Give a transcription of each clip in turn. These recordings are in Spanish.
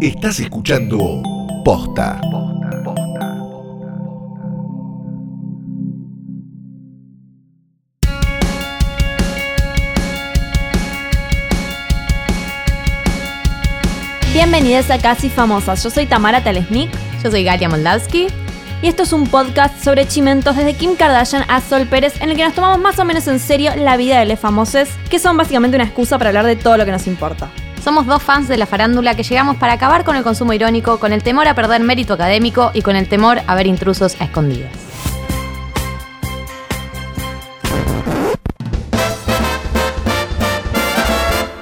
Estás escuchando Posta. Bienvenidas a Casi Famosas. Yo soy Tamara Telesnik Yo soy Galia Moldavsky. y esto es un podcast sobre chimentos desde Kim Kardashian a Sol Pérez en el que nos tomamos más o menos en serio la vida de los famosos, que son básicamente una excusa para hablar de todo lo que nos importa. Somos dos fans de la farándula que llegamos para acabar con el consumo irónico, con el temor a perder mérito académico y con el temor a ver intrusos a escondidas.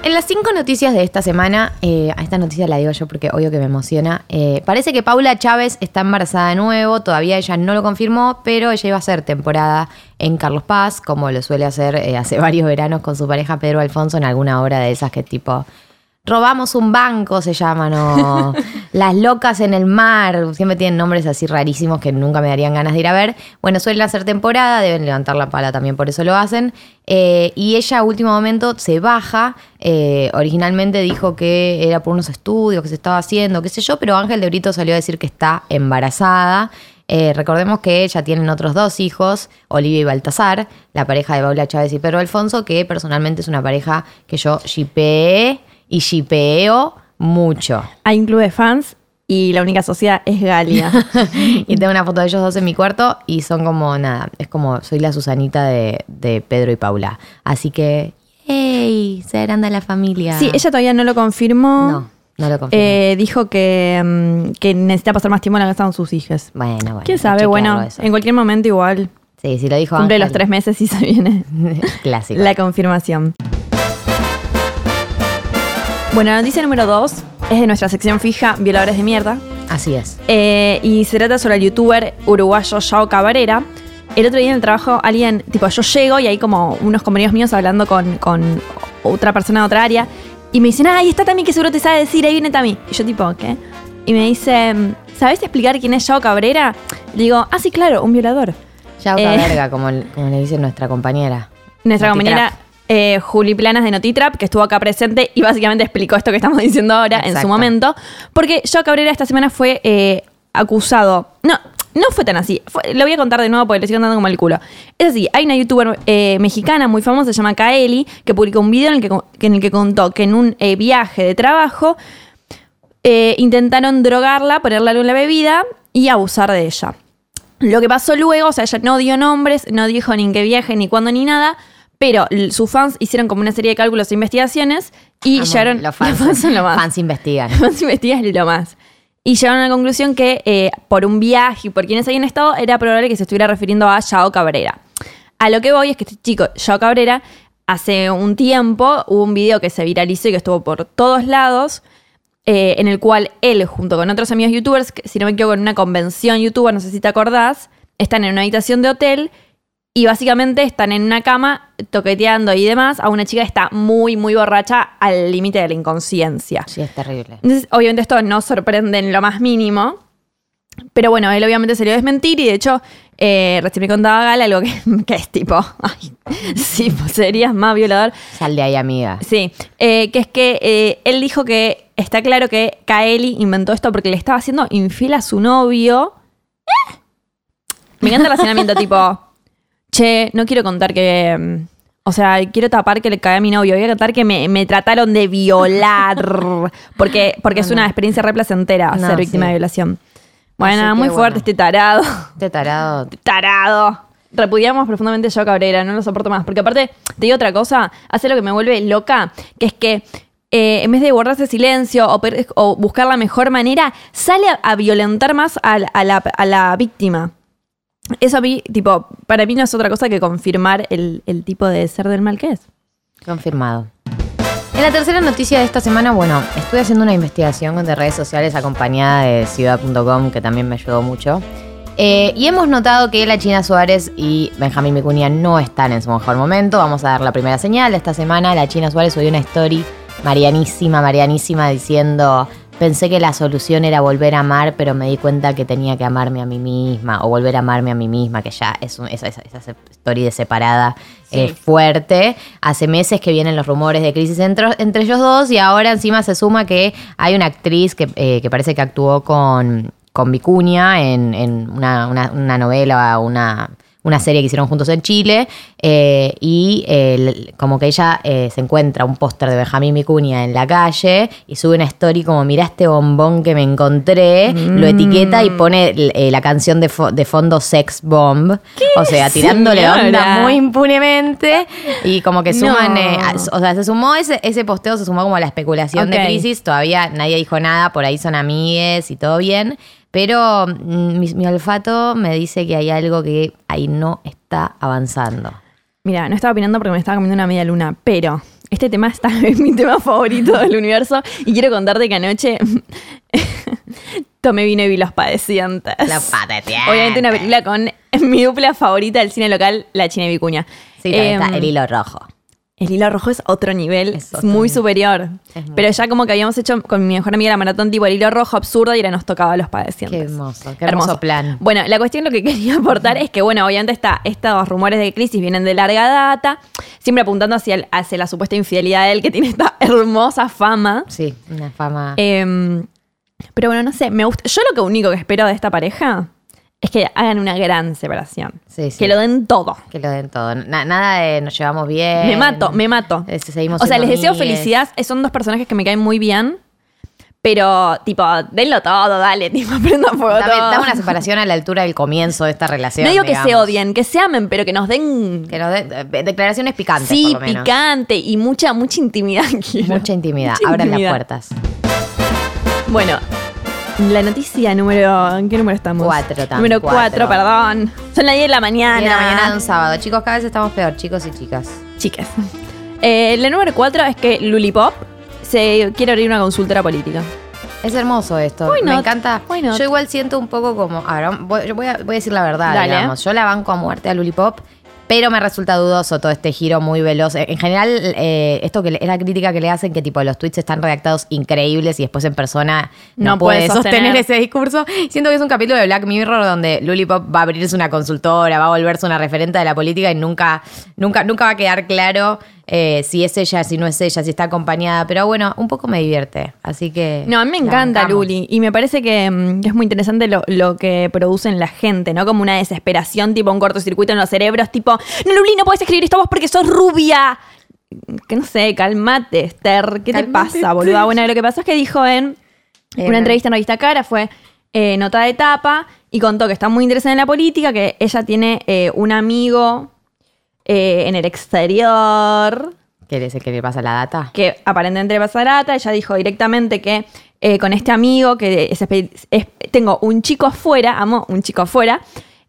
En las cinco noticias de esta semana, eh, a esta noticia la digo yo porque obvio que me emociona, eh, parece que Paula Chávez está embarazada de nuevo, todavía ella no lo confirmó, pero ella iba a hacer temporada en Carlos Paz, como lo suele hacer eh, hace varios veranos con su pareja Pedro Alfonso en alguna obra de esas que tipo Robamos un banco, se llaman, o Las locas en el mar. Siempre tienen nombres así rarísimos que nunca me darían ganas de ir a ver. Bueno, suelen hacer temporada, deben levantar la pala también, por eso lo hacen. Eh, y ella, a último momento, se baja. Eh, originalmente dijo que era por unos estudios que se estaba haciendo, qué sé yo, pero Ángel de Brito salió a decir que está embarazada. Eh, recordemos que ella tienen otros dos hijos, Olivia y Baltasar, la pareja de Paula Chávez y Pedro Alfonso, que personalmente es una pareja que yo shipeé y shipeo mucho. Hay un club de fans y la única sociedad es Galia. y tengo una foto de ellos dos en mi cuarto y son como nada, es como soy la Susanita de, de Pedro y Paula. Así que, ¡hey! Se agranda la familia. sí, ella todavía no lo confirmó. No, no lo confirmo. Eh, dijo que, mm, que necesita pasar más tiempo en la casa con sus hijas. bueno, bueno. ¿Quién sabe? Bueno, eso. en cualquier momento igual Sí, si lo dijo cumple Ángel. los tres meses y se viene Clásico. la confirmación. Bueno, la noticia número dos es de nuestra sección fija Violadores de Mierda. Así es. Eh, y se trata sobre el youtuber uruguayo Yao Cabrera. El otro día en el trabajo, alguien, tipo, yo llego y hay como unos compañeros míos hablando con, con otra persona de otra área. Y me dicen, ah, ahí está Tami, que seguro te sabe decir, ahí viene Tami. Y yo, tipo, ¿qué? Y me dicen, ¿sabes explicar quién es Yao Cabrera? Le digo, ah, sí, claro, un violador. Ya Eh. como, como le dice nuestra compañera. Nuestra compañera eh, Juli Planas de Notitrap, que estuvo acá presente y básicamente explicó esto que estamos diciendo ahora en su momento. Porque Joe Cabrera esta semana fue eh, acusado. No, no fue tan así. Fue- lo voy a contar de nuevo porque le sigo dando como el culo. Es así, hay una youtuber eh, mexicana muy famosa, se llama Kaeli, que publicó un video en el que, en el que contó que en un eh, viaje de trabajo eh, intentaron drogarla, ponerle algo en la bebida y abusar de ella. Lo que pasó luego, o sea, ella no dio nombres, no dijo ni en qué viaje, ni cuándo, ni nada, pero sus fans hicieron como una serie de cálculos e investigaciones y llegaron... Los fans, son lo más. fans investigan. Los fans investigan lo más. Y llegaron a la conclusión que eh, por un viaje y por quienes habían estado, era probable que se estuviera refiriendo a Yao Cabrera. A lo que voy es que este chico, Yao Cabrera, hace un tiempo hubo un video que se viralizó y que estuvo por todos lados, eh, en el cual él, junto con otros amigos youtubers, si no me equivoco, en una convención youtuber, no sé si te acordás, están en una habitación de hotel y básicamente están en una cama toqueteando y demás a una chica que está muy, muy borracha al límite de la inconsciencia. Sí, es terrible. Entonces, obviamente esto no sorprende en lo más mínimo. Pero bueno, él obviamente se a desmentir y de hecho, eh, recién me contaba Gal algo que, que es tipo, ay, sí, pues serías más violador. Sal de ahí, amiga. Sí, eh, que es que eh, él dijo que está claro que Kaeli inventó esto porque le estaba haciendo infiel a su novio. ¿Eh? Me encanta el razonamiento tipo, che, no quiero contar que... mm, O sea, quiero tapar que le cagué a mi novio. Voy a contar que me, me trataron de violar. Porque, porque es una experiencia re placentera No, ser víctima sí. de violación. Bueno, muy bueno. fuerte este tarado Este tarado. tarado. Repudiamos profundamente yo Cabrera, no lo soporto más. Porque aparte, te digo otra cosa, hace lo que me vuelve loca, que es que eh, en vez de guardarse silencio o, buscar la mejor manera, sale a, a violentar más a, a la, a la víctima. Eso a mí, tipo, para mí no es otra cosa que confirmar el, el tipo de ser del mal que es. Confirmado. En la tercera noticia de esta semana, bueno, estuve haciendo una investigación de redes sociales acompañada de ciudad.com, que también me ayudó mucho. Eh, y hemos notado que la China Suárez y Benjamín Vicuña no están en su mejor momento. Vamos a dar la primera señal de esta semana. La China Suárez subió una story marianísima, marianísima, diciendo pensé que la solución era volver a amar, pero me di cuenta que tenía que amarme a mí misma o volver a amarme a mí misma, que ya es un- esa, esa, esa story de separada eh, fuerte. Hace meses que vienen los rumores de crisis entre, entre ellos dos y ahora encima se suma que hay una actriz que, eh, que parece que actuó con, con Vicuña en, en una, una- una novela, una, una serie que hicieron juntos en Chile eh, y eh, como que ella eh, se encuentra un póster de Benjamín Vicuña en la calle y sube una story como mirá este bombón que me encontré, lo etiqueta y pone la canción de, fo- de fondo Sex Bomb, o sea, tirándole señora? onda muy impunemente y como que suman, No. o sea, se sumó ese, ese posteo, se sumó como a la especulación de crisis, todavía nadie dijo nada, por ahí son amigues y todo bien. Pero mm, mi, mi olfato me dice que hay algo que ahí no está avanzando. Mira, no estaba opinando porque me estaba comiendo una media luna, pero este tema está, es mi tema favorito del universo y quiero contarte que anoche tomé vino y vi Los Padecientes. La pateteante. Obviamente una película con mi dupla favorita del cine local, La China y Vicuña. Sí, también Em, está el hilo rojo. El hilo rojo es otro nivel, Es otro muy nivel. superior. Es muy Pero ya como que habíamos hecho con mi mejor amiga la maratón tipo el hilo rojo absurdo y ahora nos tocaba los padecientes. Qué hermoso, qué hermoso plan. Bueno, la cuestión lo que quería aportar es que, bueno, obviamente está, estos rumores de crisis vienen de larga data, siempre apuntando hacia, el- hacia la supuesta infidelidad de él que tiene esta hermosa fama. Sí, una fama. Em, pero bueno, no sé, me gusta. Yo lo que único que espero de esta pareja es que hagan una gran separación. Sí, sí. Que lo den todo. que lo den todo. Na- nada de nos llevamos bien. Me mato, me mato. Eh, seguimos o sea, les deseo amigues. felicidad. Son dos personajes que me caen muy bien. Pero, tipo, denlo todo, dale, tipo, prenda fuego Dame, todo. dame una separación a la altura del comienzo de esta relación. No digo que se odien, que se amen, pero que nos den. Que nos den eh, declaraciones picantes, sí, por lo menos. picante y mucha, mucha intimidad. quiero. Mucha intimidad. Mucha Abran las puertas. Bueno, la noticia número. ¿En qué número estamos? Cuatro, tam, Número cuatro. cuatro, perdón. Son las 10 de la mañana. En la mañana de un sábado. Chicos, cada vez estamos peor, chicos y chicas. Chiques. Eh, la número cuatro es que Lulipop se quiere abrir una consultora política. Es hermoso esto. Me encanta. Yo igual siento un poco como. A ver, voy, yo voy a, voy a decir la verdad, Dale. digamos. Yo la banco a muerte a Lulipop. Pero me resulta dudoso todo este giro muy veloz. En general, eh, esto que es la crítica que le hacen, que tipo los tweets están redactados increíbles y después en persona no, No puede puede sostener. sostener. ese discurso. Siento que es un capítulo de Black Mirror donde Lulipop va a abrirse una consultora, va a volverse una referente de la política y nunca, nunca, nunca va a quedar claro eh, si es ella, si no es ella, si está acompañada. Pero bueno, un poco me divierte. Así que. No, a mí me encanta bancamos. Luli y me parece que, mm, que es muy interesante lo, lo que producen la gente, ¿no? Como una desesperación, tipo un cortocircuito en los cerebros, tipo, no, Luli, no puedes escribir esto vos porque sos rubia. Que no sé, calmate, Esther, ¿qué te pasa, boluda? Bueno, lo que pasó es que dijo en Eh, una entrevista en Revista Cara, fue eh, nota de etapa y contó que está muy interesada en la política, que ella tiene un amigo eh, en el exterior ¿Qué le, que le pasa la data? que aparentemente le pasa data. Ella dijo directamente que eh, con este amigo, que es es- tengo un chico afuera, amo un chico afuera,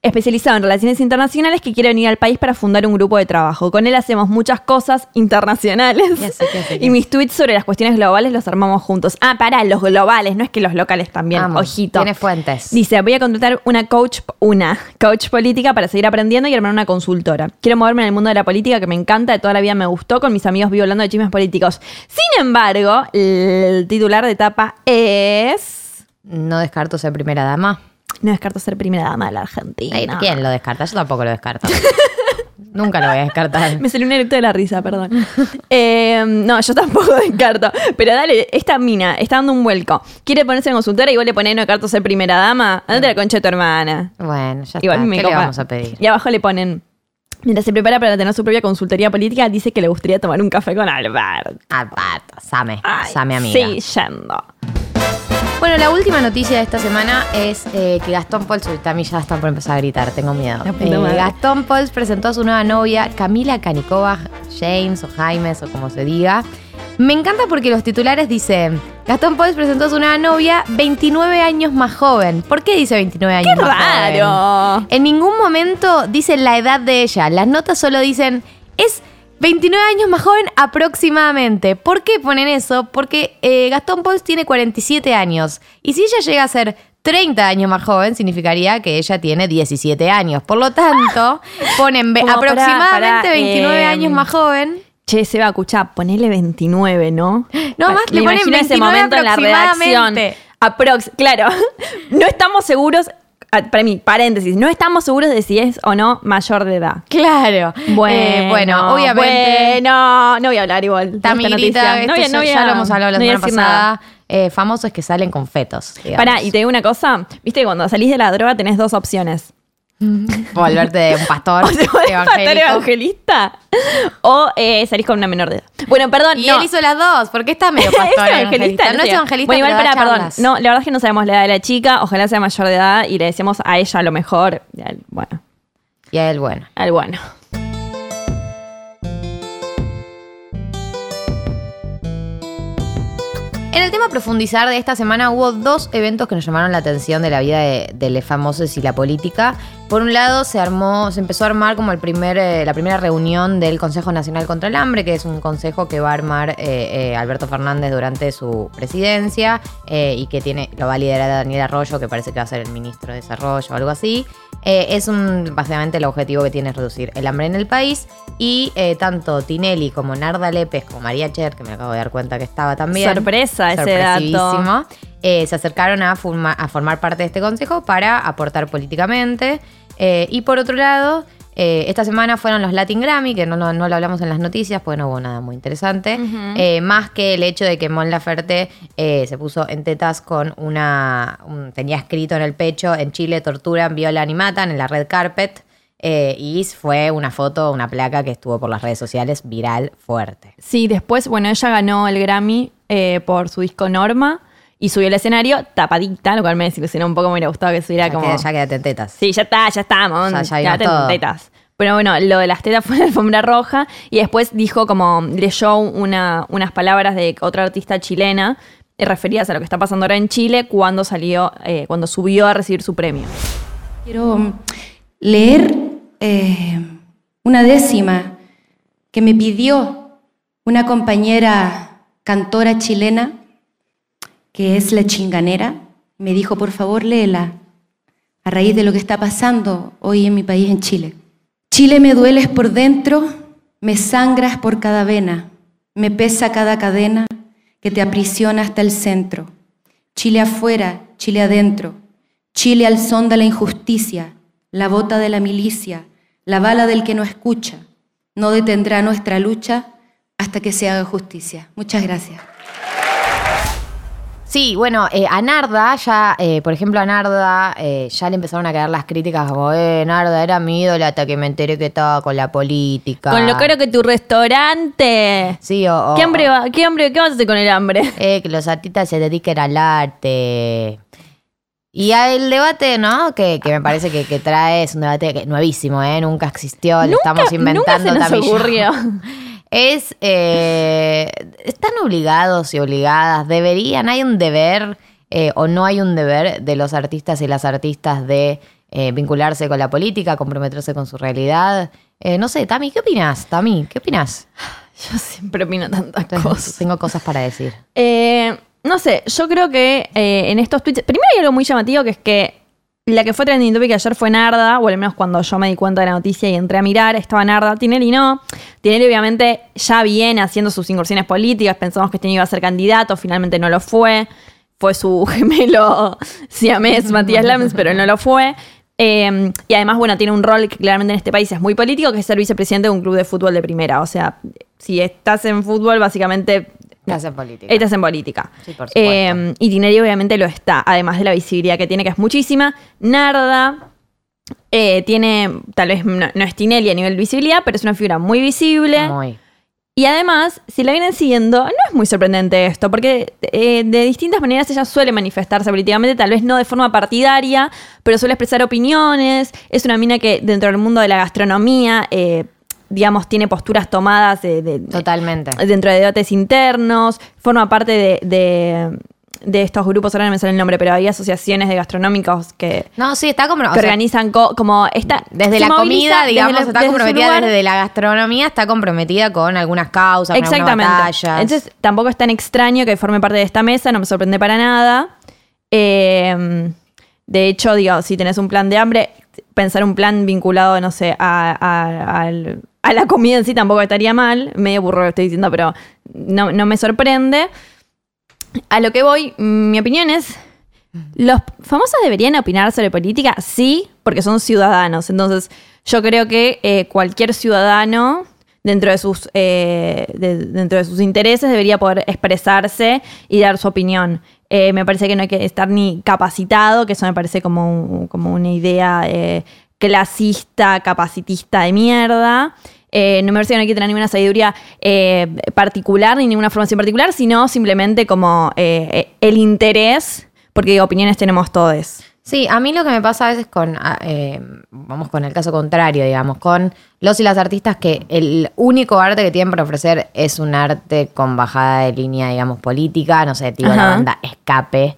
especializado en relaciones internacionales que quiere venir al país para fundar un grupo de trabajo. Con él hacemos muchas cosas internacionales. Ya sé, ya sé, ya y mis tweets sobre las cuestiones globales los armamos juntos. Ah, para, los globales, no es que los locales también. Ojito. Tiene fuentes. Dice, voy a contratar una coach, una coach política para seguir aprendiendo y armar una consultora. Quiero moverme en el mundo de la política que me encanta, de toda la vida me gustó, con mis amigos vivo hablando de chismes políticos. Sin embargo, el titular de etapa es... No descarto ser primera dama. No descarto ser primera dama de la Argentina. Ay, ¿Quién lo descarta? Yo tampoco lo descarto. Nunca lo voy a descartar. Me salió un eructo de la risa, perdón. Eh, no, yo tampoco descarto. Pero dale, esta mina está dando un vuelco. Quiere ponerse en consultora y vos le ponés no descarto ser primera dama. Andate la concha de tu hermana. Bueno, ya Igual está. ¿Qué le copa. vamos a pedir? Y abajo le ponen. Mientras se prepara para tener su propia consultoría política, dice que le gustaría tomar un café con Albert. Alberto, Same, Ay, Same amiga. Sí, yendo. Bueno, la última noticia de esta semana es eh, que Gastón Pauls, ahorita a mí ya están por empezar a gritar, tengo miedo. Eh. Gastón Pauls presentó a su nueva novia, Camila Canicova James o Jaimes o como se diga. Me encanta porque los titulares dicen, Gastón Pauls presentó a su nueva novia 29 años más joven. ¿Por qué dice 29 años ¡Qué más joven? raro! En ningún momento dicen la edad de ella. Las notas solo dicen, es 29 años más joven aproximadamente. ¿Por qué ponen eso? Porque eh, Gastón Pauls tiene 47 años. Y si ella llega a ser 30 años más joven, significaría que ella tiene 17 años. Por lo tanto, ponen Como para- aproximadamente para, 29 eh, años más joven. che, Seba, escucha, ponele 29, ¿no? No, más le ponen imagino ese 29 momento en la redacción. Aprox, claro. No estamos seguros, para mí, paréntesis, no estamos seguros de si es o no mayor de edad. Claro. Bueno, Eh, bueno, obviamente. Bueno, no voy a hablar igual. de esta Tami noticia. grita, No no ya lo hemos hablado la no semana pasada. Eh, famosos que salen con fetos. digamos. Pará, y te digo una cosa. Viste, cuando salís de la droga tenés dos opciones. Volverte de un pastor O te evangelista o eh, salís con una menor de edad. Bueno, perdón. Y no. él hizo las dos, porque está medio Es pastor evangelista. No es evangelista, Bueno, igual, perdón. charlas. No, la verdad es que no sabemos la edad de la chica. Ojalá sea mayor de edad y le decimos a ella a lo mejor. y al- Bueno, Y a él, bueno. al bueno. En el tema profundizar de esta semana hubo dos eventos que nos llamaron la atención de la vida de, de los famosos y la política. Por un lado, se armó, se empezó a armar como el primer, eh, la primera reunión del Consejo Nacional contra el Hambre, que es un consejo que va a armar eh, eh, Alberto Fernández durante su presidencia y que tiene, lo va a liderar Daniel Arroyo, que parece que va a ser el ministro de Desarrollo o algo así. Eh, es un, básicamente el objetivo que tiene es reducir el hambre en el país y eh, tanto Tinelli como Narda Lépez como María Cher, que me acabo de dar cuenta que estaba también. Sorpresa ese dato. Eh, se acercaron a, forma- a formar parte de este consejo para aportar políticamente. Y por otro lado, eh, esta semana fueron los Latin Grammy, que no, no, no lo hablamos en las noticias, porque no hubo nada muy interesante. Eh, más que el hecho de que Mon Laferte eh, se puso en tetas con una. un- tenía escrito en el pecho: en Chile torturan, violan y matan en la red carpet. Eh, y fue una foto, una placa que estuvo por las redes sociales viral fuerte. Sí, después, bueno, ella ganó el Grammy eh, por su disco Norma y subió al escenario tapadita, lo cual me desilusionó un poco, me hubiera gustado que subiera Ya, como... queda- ya quédate en tetas. Sí, ya está, ya estamos. Ya- ya vino quédate en tetas. Pero bueno, lo de las tetas fue en la alfombra roja y después dijo como, leyó una, unas palabras de otra artista chilena eh, referidas a lo que está pasando ahora en Chile cuando salió, eh, cuando subió a recibir su premio. Quiero mm, leer eh, una décima que me pidió una compañera cantora chilena, que es La Chinganera. Me dijo, por favor, léela, a raíz de lo que está pasando hoy en mi país, en Chile. Chile me dueles por dentro, me sangras por cada vena, me pesa cada cadena que te aprisiona hasta el centro. Chile afuera, Chile adentro, Chile al son de la injusticia, la bota de la milicia, la bala del que no escucha, no detendrá nuestra lucha hasta que se haga justicia. Muchas gracias. Sí, bueno, eh, a Narda, ya, eh, por ejemplo, a Narda eh, ya le empezaron a caer las críticas como, eh, Narda era mi ídola hasta que me enteré que estaba con la política. Con lo caro que tu restaurante. Sí, o, o- ¿Qué hambre, va- ¿Qué hambre? ¿Qué vas a hacer con el hambre? eh, que los artistas se dediquen al arte. Y el debate, ¿no? Que, que me parece que, que trae es un debate que- nuevísimo, ¿eh? Nunca existió, lo Nunca- estamos inventando nunca se nos yo. ocurrió. Es, eh, están obligados y obligadas, deberían, hay un deber eh, o no hay un deber de los artistas y las artistas de eh, vincularse con la política, comprometerse con su realidad. No sé, Tami, ¿qué opinas? Tami, ¿qué opinas? Yo siempre opino tantas cosas. Tengo cosas para decir. No sé, yo creo que en estos tweets. Primero hay algo muy llamativo que es que la que fue trending topic ayer fue Narda, o al menos cuando yo me di cuenta de la noticia y entré a mirar, estaba Narda. Tinelli no. Tinelli, obviamente, ya viene haciendo sus incursiones políticas. Pensamos que este iba a ser candidato, finalmente no lo fue. Fue su gemelo siamés, Matías Lams, pero no lo fue. Eh, y además, bueno, tiene un rol que claramente en este país es muy político, que es ser vicepresidente de un club de fútbol de primera. O sea, si estás en fútbol, básicamente Estás en política. Estás en política. Sí, por supuesto. Eh, y Tinelli obviamente lo está, además de la visibilidad que tiene, que es muchísima. Narda eh, tiene, tal vez no, no es Tinelli a nivel visibilidad, pero es una figura muy visible. Muy. Y además, si la vienen siguiendo, no es muy sorprendente esto, porque eh, de distintas maneras ella suele manifestarse políticamente, tal vez no de forma partidaria, pero suele expresar opiniones. Es una mina que dentro del mundo de la gastronomía, eh, digamos, tiene posturas tomadas de, de- Totalmente. dentro de debates internos, forma parte de, de- de estos grupos, ahora no me sale el nombre, pero hay asociaciones de gastronómicos que, No, sí, está como... que organizan co- como esta... Desde la comida, digamos, está desde su comprometida desde la gastronomía, está comprometida con algunas causas, Exactamente. Entonces tampoco es tan extraño que forme parte de esta mesa, no me sorprende para nada. Eh, de hecho, digo, si tenés un plan de hambre, pensar un plan vinculado, no sé, a, a- al- a la comida en sí tampoco estaría mal. Medio burro lo estoy diciendo, pero no, no me sorprende. A lo que voy, mi opinión es. ¿Los famosos deberían opinar sobre política? Sí, porque son ciudadanos. Entonces, yo creo que eh, cualquier ciudadano, dentro de, sus, eh, de- dentro de sus intereses, debería poder expresarse y dar su opinión. Eh, me parece que no hay que estar ni capacitado, que eso me parece como, como una idea clasista, capacitista de mierda. Eh, no me parece que no hay que tener ninguna sabiduría eh, particular ni ninguna formación particular, sino simplemente como eh, el interés, porque opiniones tenemos todos. Sí, a mí lo que me pasa a veces con, ah, vamos con el caso contrario, digamos, con los y las artistas que el único arte que tienen para ofrecer es un arte con bajada de línea, digamos, política, no sé, tipo la Ajá. banda Escape,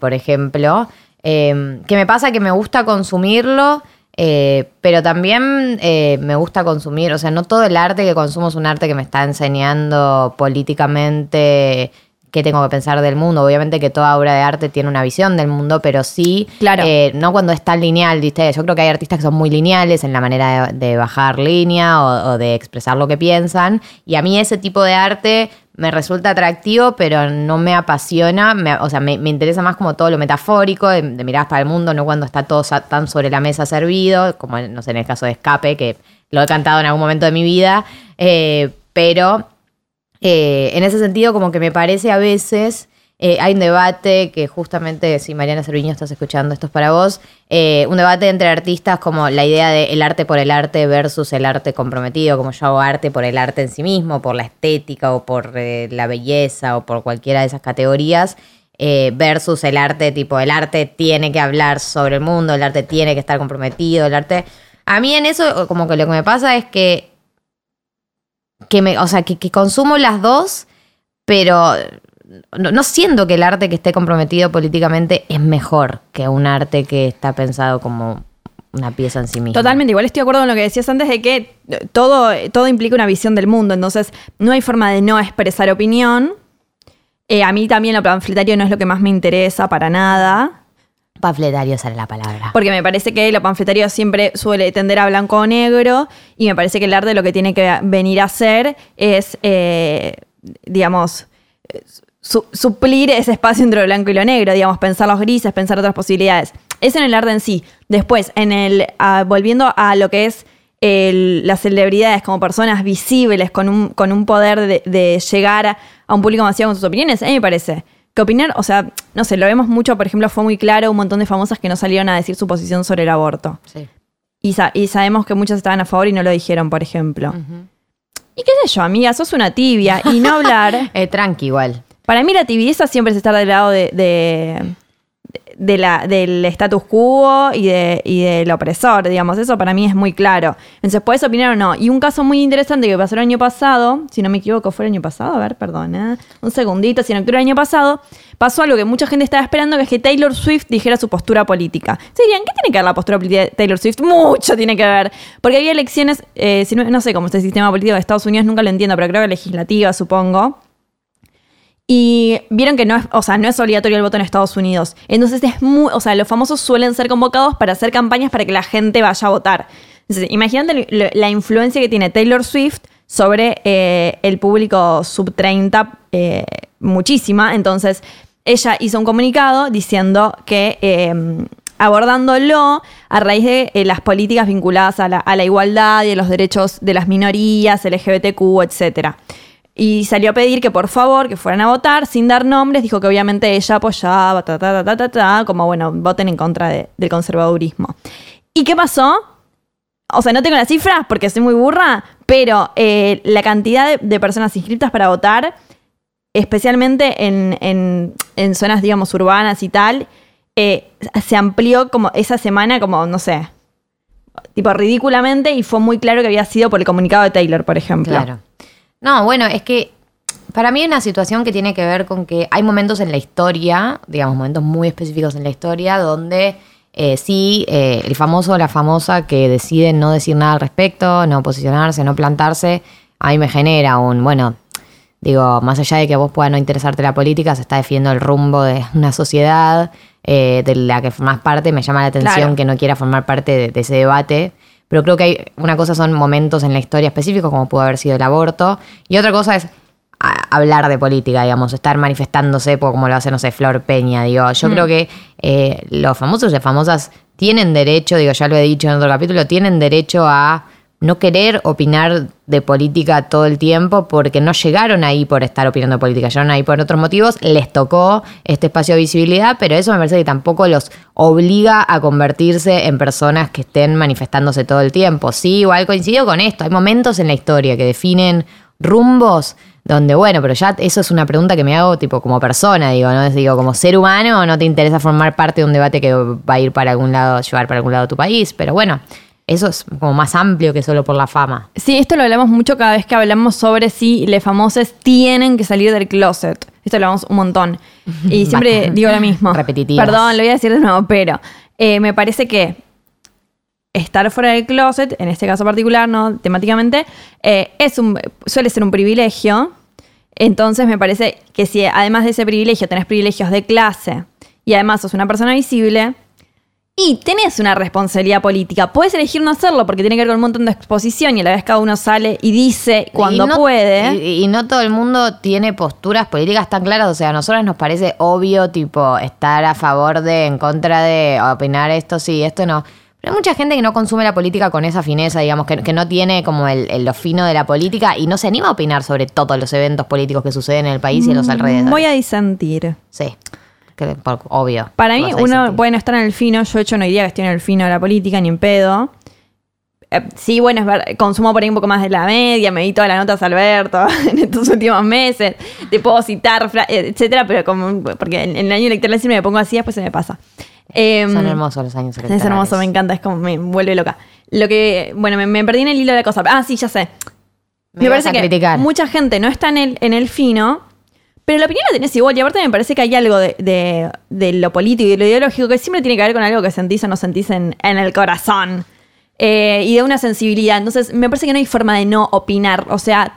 por ejemplo, que me pasa que me gusta consumirlo, eh, pero también eh, me gusta consumir, o sea, no todo el arte que consumo es un arte que me está enseñando políticamente qué tengo que pensar del mundo. Obviamente que toda obra de arte tiene una visión del mundo, pero sí, Claro. eh, no cuando es tan lineal, ¿viste? Yo creo que hay artistas que son muy lineales en la manera de, de bajar línea o, o de expresar lo que piensan. Y a mí ese tipo de arte me resulta atractivo, pero no me apasiona. Me- o sea, me, me interesa más como todo lo metafórico, de, de mirar para el mundo, no cuando está todo tan sobre la mesa servido, como no sé, en el caso de Escape, que lo he cantado en algún momento de mi vida. Eh, pero eh, en ese sentido, como que me parece a veces, eh, hay un debate que justamente, si Mariana Cerviño estás escuchando, esto es para vos, eh, un debate entre artistas como la idea de el arte por el arte versus el arte comprometido, como yo hago arte por el arte en sí mismo, por la estética o por eh, la belleza o por cualquiera de esas categorías. versus el arte, tipo, el arte tiene que hablar sobre el mundo, el arte tiene que estar comprometido, el arte... A mí en eso, como que lo que me pasa es que que me, o sea, que, que consumo las dos, pero no, no siento que el arte que esté comprometido políticamente es mejor que un arte que está pensado como una pieza en sí misma. Totalmente, igual estoy de acuerdo con lo que decías antes de que eh, todo, todo implica una visión del mundo, entonces no hay forma de no expresar opinión. Eh, a mí también lo panfletario no es lo que más me interesa para nada, Panfletario sale la palabra. porque me parece que lo panfletario siempre suele tender a blanco o negro y me parece que el arte lo que tiene que venir a hacer es, eh, digamos, su- suplir ese espacio entre lo blanco y lo negro, digamos, pensar los grises, pensar otras posibilidades. Eso en el arte en sí. Después, en el ah, volviendo a lo que es el- las celebridades como personas visibles con un, con un poder de, de llegar a, a un público masivo con sus opiniones, a mí me parece que opinar, o sea, no sé, lo vemos mucho, por ejemplo, fue muy claro un montón de famosas que no salieron a decir su posición sobre el aborto. Sí. Y, sa- y sabemos que muchas estaban a favor y no lo dijeron, por ejemplo. Y qué sé yo, amiga, sos una tibia. Y no hablar. Eh, tranqui igual. Para mí la tibieza siempre es estar del lado de, de- la, del status quo y, de, y del opresor, digamos. Eso para mí es muy claro. Entonces, puedes opinar o no. Y un caso muy interesante que pasó el año pasado, si no me equivoco, fue el año pasado, a ver, perdona, un segundito, si en octubre del año pasado, pasó algo que mucha gente estaba esperando, que es que Taylor Swift dijera su postura política. Se dirían, ¿qué tiene que ver la postura política de Taylor Swift? Mucho tiene que ver. Porque había elecciones, eh, si no, no sé cómo es el sistema político de Estados Unidos, nunca lo entiendo, pero creo que legislativa, supongo. Y vieron que no es, o sea, no es obligatorio el voto en Estados Unidos. Entonces es muy, o sea, los famosos suelen ser convocados para hacer campañas para que la gente vaya a votar. Entonces, imagínate la influencia que tiene Taylor Swift sobre eh, el público sub 30, eh, muchísima. Entonces, ella hizo un comunicado diciendo que eh, abordándolo a raíz de las políticas vinculadas a la, a la igualdad y a los derechos de las minorías, LGBTQ, etcétera. Y salió a pedir que por favor que fueran a votar sin dar nombres. Dijo que obviamente ella apoyaba, ta, ta, ta, ta, ta, como bueno, voten en contra de- del conservadurismo. ¿Y qué pasó? O sea, no tengo las cifras porque soy muy burra, pero eh, la cantidad de, de personas inscritas para votar, especialmente en, en- en zonas, digamos, urbanas y tal, eh, se amplió como esa semana, como, no sé, tipo ridículamente, y fue muy claro que había sido por el comunicado de Taylor, por ejemplo. Claro. No, bueno, es que para mí es una situación que tiene que ver con que hay momentos en la historia, digamos, momentos muy específicos en la historia, donde eh, sí, eh, el famoso o la famosa que decide no decir nada al respecto, no posicionarse, no plantarse, a mí me genera un, bueno, digo, más allá de que vos pueda no interesarte la política, se está definiendo el rumbo de una sociedad eh, de la que formás parte, me llama la atención Claro. que no quiera formar parte de, de ese debate, pero creo que hay una cosa son momentos en la historia específicos, como pudo haber sido el aborto, y otra cosa es hablar de política, digamos, estar manifestándose como lo hace, no sé, Flor Peña, digo. Yo creo que eh, los famosos y las famosas tienen derecho, digo, ya lo he dicho en otro capítulo, tienen derecho a no querer opinar de política todo el tiempo porque no llegaron ahí por estar opinando de política, llegaron ahí por otros motivos, les tocó este espacio de visibilidad, pero eso me parece que tampoco los obliga a convertirse en personas que estén manifestándose todo el tiempo. Sí, igual coincido con esto, hay momentos en la historia que definen rumbos donde, bueno, pero ya eso es una pregunta que me hago tipo como persona, digo, ¿no? Digo, como ser humano, no te interesa formar parte de un debate que va a ir para algún lado, llevar para algún lado tu país, pero bueno, eso es como más amplio que solo por la fama. Sí, esto lo hablamos mucho cada vez que hablamos sobre si les famosos tienen que salir del closet. Esto lo hablamos un montón. Y siempre digo lo mismo. Repetitivas. Perdón, lo voy a decir de nuevo, pero eh, me parece que estar fuera del closet, en este caso particular, no temáticamente, eh, es un, suele ser un privilegio. Entonces me parece que si además de ese privilegio tenés privilegios de clase y además sos una persona visible, y tenés una responsabilidad política. Puedes elegir no hacerlo porque tiene que ver con un montón de exposición y a la vez cada uno sale y dice cuando Y no- puede. Y, y no todo el mundo tiene posturas políticas tan claras. O sea, a nosotros nos parece obvio, tipo, estar a favor de, en contra de, opinar esto sí, esto no. Pero hay mucha gente que no consume la política con esa fineza, digamos, que, que no tiene como el, el- lo fino de la política y no se anima a opinar sobre todos los eventos políticos que suceden en el país y en los alrededores. Mm, Voy a disentir. Sí, que, por- obvio. Para mí, uno puede no estar en el fino. Yo, de hecho, no diría que estoy en el fino de la política, ni en pedo. Eh, sí, bueno, es ver, consumo por ahí un poco más de la media, me vi todas las notas Alberto en estos últimos meses, te puedo citar, eh, etcétera, pero como, porque en, en el año electoral siempre me pongo así, después se me pasa. Em, Son hermosos los años Es electorales. hermoso, me encanta, es como me vuelve loca. Lo que, bueno, me, me perdí en el hilo de la cosa. Ah, sí, ya sé. Me parece a que criticar. mucha gente no está en el, en el fino, pero la opinión la tenés igual. Y aparte me parece que hay algo de, de- de lo político y de lo ideológico que siempre tiene que ver con algo que sentís o no sentís en, en el corazón. Eh, y de una sensibilidad. Entonces, me parece que no hay forma de no opinar. O sea,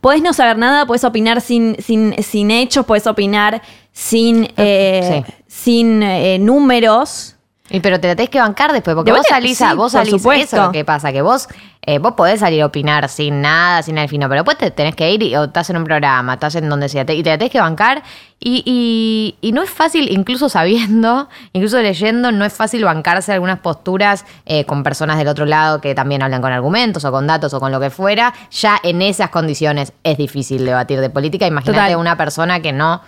podés no saber nada, podés opinar sin, sin, sin hechos, podés opinar sin, eh, Sí. sin eh, números. Y pero te la tenés que bancar después, porque De vos salís a, sí, vos salís, supuesto. eso es lo que pasa, que vos, eh, vos podés salir a opinar sin nada, sin el fino, pero después te tenés que ir y, o estás en un programa, estás en donde sea, te- y te la tenés que bancar, y, y- y no es fácil, incluso sabiendo, incluso leyendo, no es fácil bancarse algunas posturas eh, con personas del otro lado que también hablan con argumentos o con datos o con lo que fuera, ya en esas condiciones es difícil debatir de política, imagínate una persona que no...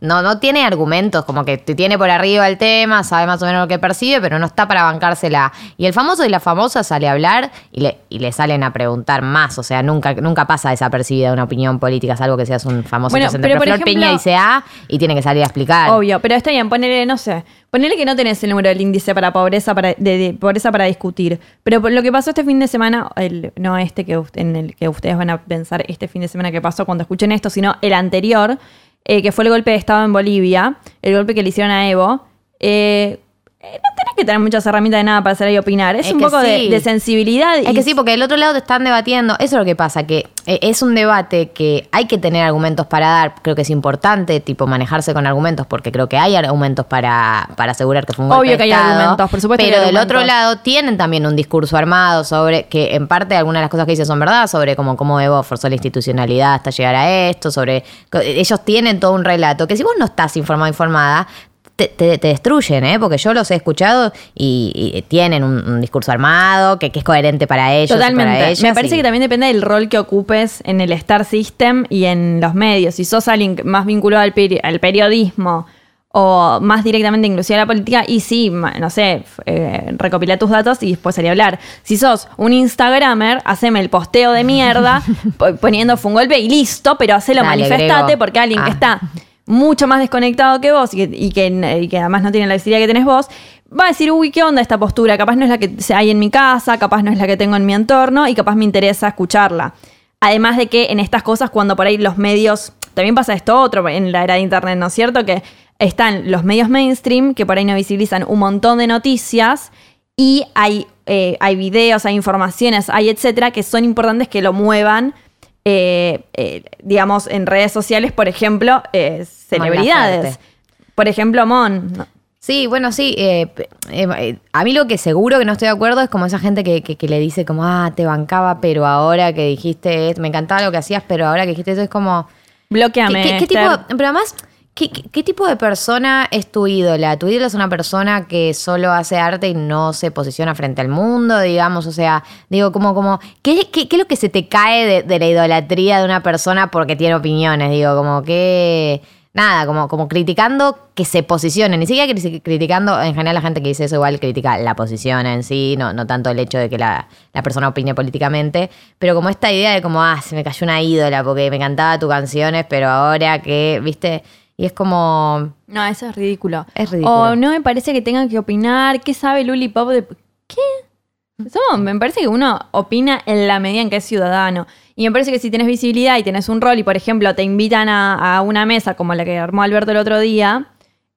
No, no tiene argumentos, como que te tiene por arriba el tema, sabe más o menos lo que percibe, pero no está para bancársela. Y el famoso y la famosa sale a hablar y le, y le salen a preguntar más. O sea, nunca, nunca pasa desapercibida una opinión política, salvo que seas un famoso Bueno, presente. pero Pero, por Flor ejemplo- Peña dice A y tiene que salir a explicar. Obvio, pero está bien, ponele, no sé, ponele que no tenés el número del índice para pobreza para, de, de pobreza para discutir. Pero lo que pasó este fin de semana, el, no este que en el que ustedes van a pensar este fin de semana que pasó cuando escuchen esto, sino el anterior, eh, que fue el golpe de Estado en Bolivia, el golpe que le hicieron a Evo. eh, eh, no que tener muchas herramientas de nada para salir y opinar. Es, Es un poco de, sí. de sensibilidad. Es y- que sí, porque del otro lado te están debatiendo. Eso es lo que pasa, que eh, es un debate que hay que tener argumentos para dar. Creo que es importante, tipo, manejarse con argumentos, porque creo que hay argumentos para, para asegurar que fue un golpe Obvio de que hay Estado. argumentos, por supuesto Pero hay del otro lado tienen también un discurso armado sobre que, en parte, algunas de las cosas que dicen son verdad, sobre cómo, cómo Evo forzó la institucionalidad hasta llegar a esto, sobre. Ellos tienen todo un relato que si vos no estás informado, informada, te, te- te destruyen, ¿eh? Porque yo los he escuchado y, y tienen un, un discurso armado que, que es coherente para ellos. Totalmente. para ellas Me parece y- que también depende del rol que ocupes en el Star System y en los medios. Si sos alguien más vinculado al, peri- al periodismo o más directamente inclusive a la política, y sí, no sé, eh, recopila tus datos y después salí a hablar. Si sos un Instagramer, haceme el posteo de mierda po- poniendo fue un golpe y listo, pero hacelo, Dale, manifestate Grego. porque alguien que Ah. está mucho más desconectado que vos y que, y que- además no tiene la visibilidad que tenés vos, va a decir, uy, ¿qué onda esta postura? Capaz no es la que hay en mi casa, capaz no es la que tengo en mi entorno y capaz me interesa escucharla. Además de que en estas cosas, cuando por ahí los medios, también pasa esto otro en la era de Internet, ¿no es cierto? Que están los medios mainstream que por ahí no visibilizan un montón de noticias y hay, eh, hay videos, hay informaciones, hay etcétera, que son importantes que lo muevan eh, eh, digamos, en redes sociales, por ejemplo, eh, celebridades. Por ejemplo, Mon. ¿no? Sí, bueno, sí. a mí lo que seguro que no estoy de acuerdo es como esa gente que, que- que le dice como, ah, te bancaba, pero ahora que dijiste esto, me encantaba lo que hacías, pero ahora que dijiste eso es como... Bloqueame. ¿Qué, qué- qué tipo, pero además, ¿qué, tipo de persona es tu ídola? ¿Tu ídola es una persona que solo hace arte y no se posiciona frente al mundo, digamos? O sea, digo, como, como, ¿qué, es lo que se te cae de, la idolatría de una persona porque tiene opiniones? Digo, como que... Nada, como, como criticando que se posicione, ni siquiera cri- criticando, en general la gente que dice eso igual critica la posición en sí, no, no tanto el hecho de que la, la persona opine políticamente, pero como esta idea de como, ah, se me cayó una ídola porque me encantaba tus canciones, pero ahora que, viste, y es como, No, eso es ridículo. Es ridículo. O no me parece que tengan que opinar. ¿Qué sabe Luli Pop de.? ¿Qué? Somos- me parece que uno opina en la medida en que es ciudadano. Y me parece que si tienes visibilidad y tienes un rol y, por ejemplo, te invitan a, a una mesa como la que armó Alberto el otro día,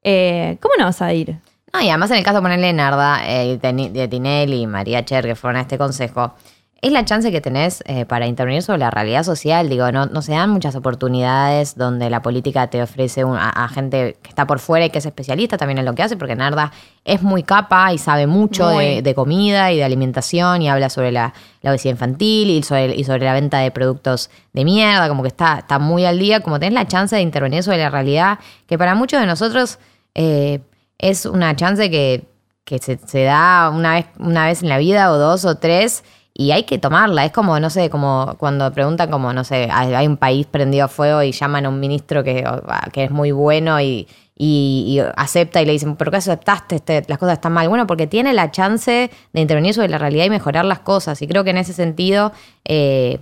eh, ¿cómo no vas a ir? No, y además en el caso de ponerle Narda, eh, de Tinelli y María Cher, que fueron a este consejo, es la chance que tenés eh, para intervenir sobre la realidad social. Digo, no, no se dan muchas oportunidades donde la política te ofrece un- a, a gente que está por fuera y que es especialista también en lo que hace, porque Narda es muy capa y sabe mucho de, de comida y de alimentación y habla sobre la, la obesidad infantil y sobre, y sobre la venta de productos de mierda, como que está, está muy al día, como tenés la chance de intervenir sobre la realidad, que para muchos de nosotros eh, es una chance que, que se, se da una vez, una vez en la vida o dos o tres y hay que tomarla. Es como, no sé, como cuando preguntan como, no sé, hay, un país prendido a fuego y llaman a un ministro que, que es muy bueno y, y- acepta y le dicen, ¿pero qué aceptaste? Este, las cosas están mal. Bueno, porque tiene la chance de intervenir sobre la realidad y mejorar las cosas. Y creo que en ese sentido eh,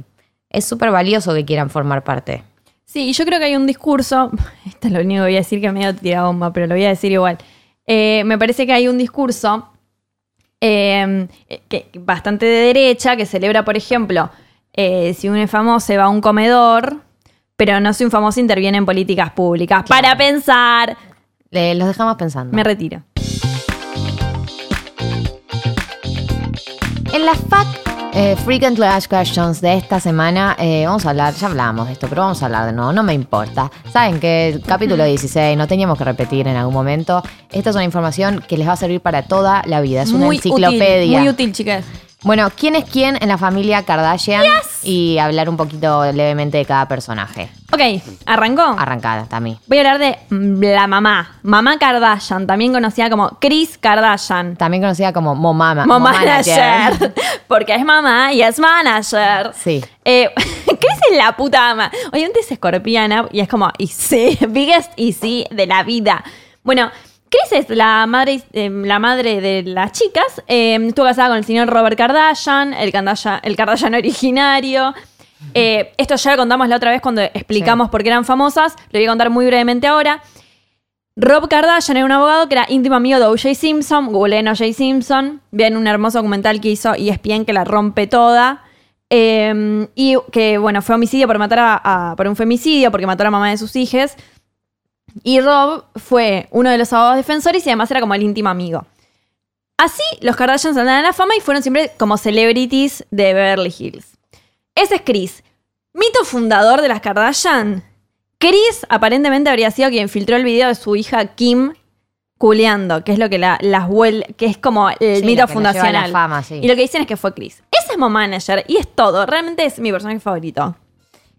es súper valioso que quieran formar parte. Sí, y yo creo que hay un discurso, esto es lo único que voy a decir que me medio tira bomba, pero lo voy a decir igual. Eh, me parece que hay un discurso eh, que, bastante de derecha que celebra, por ejemplo, eh, si un famoso va a un comedor, pero no si un famoso interviene en políticas públicas. Para pensar, Le- los dejamos pensando. me retiro. En las FAQ eh, Frequently Asked Questions de esta semana, eh, vamos a hablar, ya hablamos de esto, pero vamos a hablar de nuevo, no me importa. Saben que el capítulo 16 no teníamos que repetir en algún momento. Esta es una información que les va a servir para toda la vida, es una muy enciclopedia. Útil, muy útil, chicas. Bueno, ¿quién es quién en la familia Kardashian? Y hablar un poquito levemente de cada personaje. Ok, ¿arrancó? Arrancada, Tami. Voy a hablar de la mamá, mamá Kardashian, también conocida como Chris Kardashian. También conocida como Momama. Mamá manager. Porque es mamá y es manager. Sí. Eh, Chris es la puta ama. Obviamente es escorpiana y es como, y sí, biggest y sí de la vida. Bueno, Chris es la madre, eh, la madre de las chicas. Eh, estuvo casada con el señor Robert Kardashian, el Kardashian, el Kardashian originario. Eh, esto ya lo contamos la otra vez cuando explicamos por qué eran famosas. Lo voy a contar muy brevemente ahora. Rob Kardashian era un abogado que era íntimo amigo de O.J. Simpson. Googleen O.J. Simpson. Vean un hermoso documental que hizo ESPN que la rompe toda. Eh, y que, bueno, fue homicidio por matar a, a- por un femicidio, porque mató a la mamá de sus hijos. Y Rob fue uno de los abogados defensores y además era como el íntimo amigo. Así, los Kardashians andan a la fama y fueron siempre como celebrities de Beverly Hills. Ese es Chris. Mito fundador de las Kardashian. Chris aparentemente habría sido quien filtró el video de su hija Kim culeando, que es lo que la- las vuel que es como el Sí, mito fundacional. fama, sí. Y lo que dicen es que fue Chris. Ese es mi manager y es todo. Realmente es mi personaje favorito.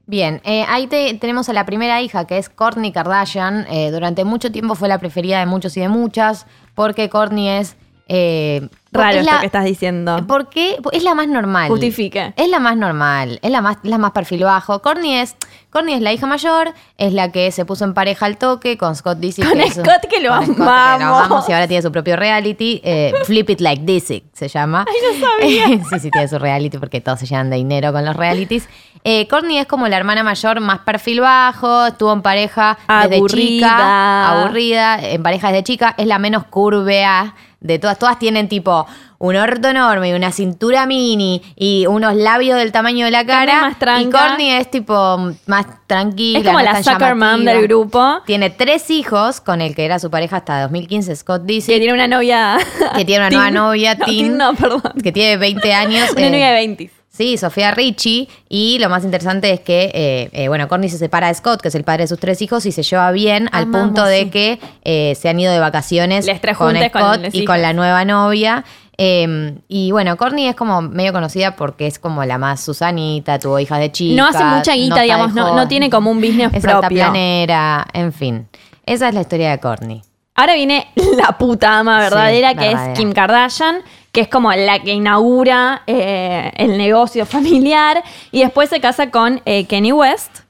Bien, eh, ahí te- tenemos a la primera hija, que es Kourtney Kardashian. Eh, durante mucho tiempo fue la preferida de muchos y de muchas, porque Kourtney es... eh, Raro es esto la- que estás diciendo. Porque es la más normal. Justifique. Es la más normal, es la más, la más perfil bajo. Courtney es, Courtney es la hija mayor, es la que se puso en pareja al toque con Scott Disick. Con que es un- Scott, que lo con Scott, que lo amamos y ahora tiene su propio reality. eh, Flip It Like Disick se llama. Ay, no sabía. sí, sí, tiene su reality porque todos se llenan de dinero con los realities. Eh, Courtney es como la hermana mayor más perfil bajo, estuvo en pareja desde Aburrida. chica, aburrida, en pareja desde chica, es la menos curvea de todas. Todas tienen tipo un orto enorme y una cintura mini y unos labios del tamaño de la cara. más. Y Courtney es tipo más tranquila. Es como no la soccer mom del grupo. Tiene tres hijos con el que era su pareja hasta 2015, Scott Que Disick, tiene una novia. que tiene una nueva novia, No, Teen no, perdón. que tiene 20 años. Una eh, novia de 20. Sí, Sofía Richie. Y lo más interesante es que, eh, eh, bueno, Courtney se separa de Scott, que es el padre de sus tres hijos, y se lleva bien al Amamos, punto de sí. que eh, se han ido de vacaciones Les tres con Scott y con la nueva novia. Eh, y bueno, Courtney es como medio conocida porque es como la más Susanita, tuvo hijas de chicas. No hace mucha guita, digamos, no- tiene como un business es propio. altaplanera, en fin. Esa es la historia de Courtney. Ahora viene la puta ama verdadera, Sí, que verdadera. es Kim Kardashian, que es como la que inaugura eh, el negocio familiar y después se casa con eh, Kenny West,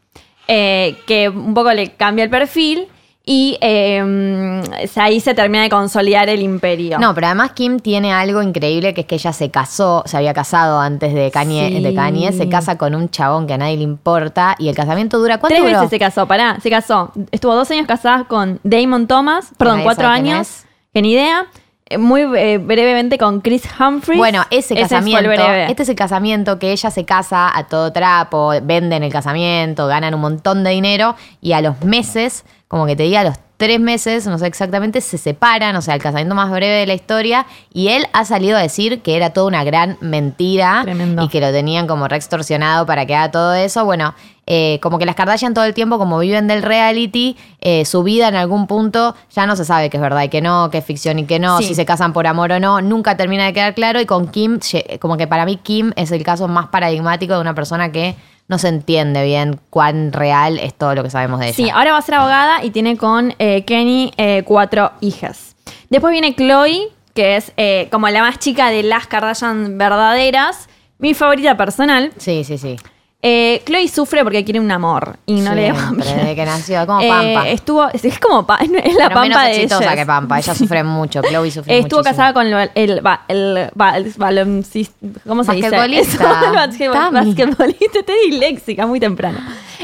eh, que un poco le cambia el perfil y eh, ahí se termina de consolidar el imperio. No, pero además Kim tiene algo increíble que es que ella se casó, se había casado antes de Kanye, Sí. de Kanye, se casa con un chabón que a nadie le importa y el casamiento dura ¿cuánto Tres duró? veces se casó, pará, se casó. Estuvo dos años casada con Damon Thomas, perdón, cuatro años, que ni idea. Eh, Muy eh, brevemente con Chris Humphries. Bueno, ese casamiento, este es el casamiento que ella se casa a todo trapo, venden el casamiento, ganan un montón de dinero y a los meses, como que te diga, a los tres meses, no sé exactamente, se separan, o sea, el casamiento más breve de la historia y él ha salido a decir que era toda una gran mentira Tremendo. y que lo tenían como re extorsionado para que haga todo eso. Bueno, eh, como que las Kardashian todo el tiempo, como viven del reality, eh, su vida en algún punto ya no se sabe que es verdad y que no, que es ficción y que no, Sí. si se casan por amor o no, nunca termina de quedar claro. Y con Kim, como que para mí Kim es el caso más paradigmático de una persona que no se entiende bien cuán real es todo lo que sabemos de ella. Sí, ahora va a ser abogada y tiene con eh, Kenny eh, cuatro hijas. Después viene Chloe, que es eh, como la más chica de las Kardashian verdaderas. Mi favorita personal. sí, sí. sí. Eh, Chloe sufre porque quiere un amor y no le va bien. desde que nació, como Eh, Pampa. estuvo, es como es la Pero pampa menos de ellas. que Pampa. Ella sufre mucho. Chloe sufre Estuvo muchísimo. casada con el, el, el baloncista, ¿cómo se dice? Basquetbolista. El basquetbolista, estoy disléxica muy temprano.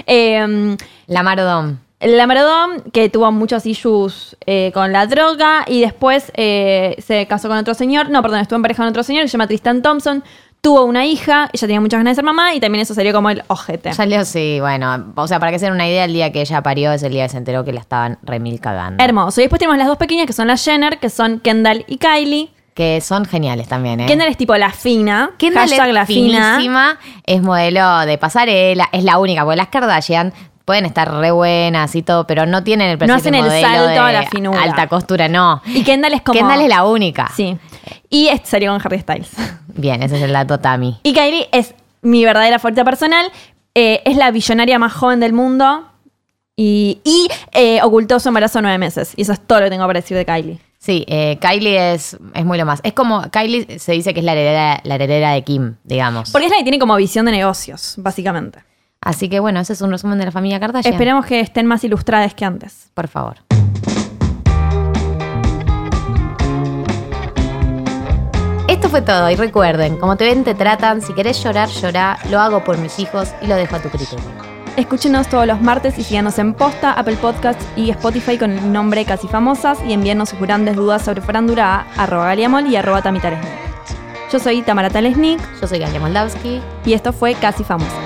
Eh, La Marodón. la Maradón, que tuvo muchos issues eh, con la droga y después eh, se casó con otro señor, no, perdón, estuvo en pareja con otro señor que se llama Tristan Thompson, tuvo una hija, ella tenía muchas ganas de ser mamá y también eso salió como el ojete. Salió, sí, bueno. O sea, para que se den una idea, el día que ella parió es el día que se enteró que la estaban remil cagando. Hermoso. Y después tenemos las dos pequeñas que son las Jenner, que son Kendall y Kylie. Que son geniales también, ¿eh? Kendall es tipo la fina, Kendall hashtag es la fina. finísima, es modelo de pasarela, es la única, porque las Kardashian pueden estar re buenas y todo, pero no tienen el perfil No hacen el modelo salto a la finura. alta costura, no. Y Kendall es como... Kendall es la única. Sí. Y este salió con Harry Styles. Bien, ese es el dato Tami. Y Kylie es mi verdadera favorita personal. eh, es la billonaria más joven del mundo. Y, y, eh, ocultó su embarazo nueve meses. Y eso es todo lo que tengo para decir de Kylie. Sí, eh, Kylie es, es muy lo más. Es como, Kylie se dice que es la heredera, la heredera de Kim, digamos. Porque es la que tiene como visión de negocios, básicamente. Así que bueno, ese es un resumen de la familia Kardashian. Esperemos que estén más ilustradas que antes. Por favor. Esto fue todo y recuerden, como te ven te tratan, si querés llorar, llorá, lo hago por mis hijos y lo dejo a tu criterio. Escúchenos todos los martes y síganos en Posta, Apple Podcasts y Spotify con el nombre Casi Famosas y envíennos sus grandes dudas sobre farándula a arroba galiamol y arroba tamitalesnik. Yo soy Tamara Talesnik Yo soy Galia Moldavsky. y esto fue Casi Famosas.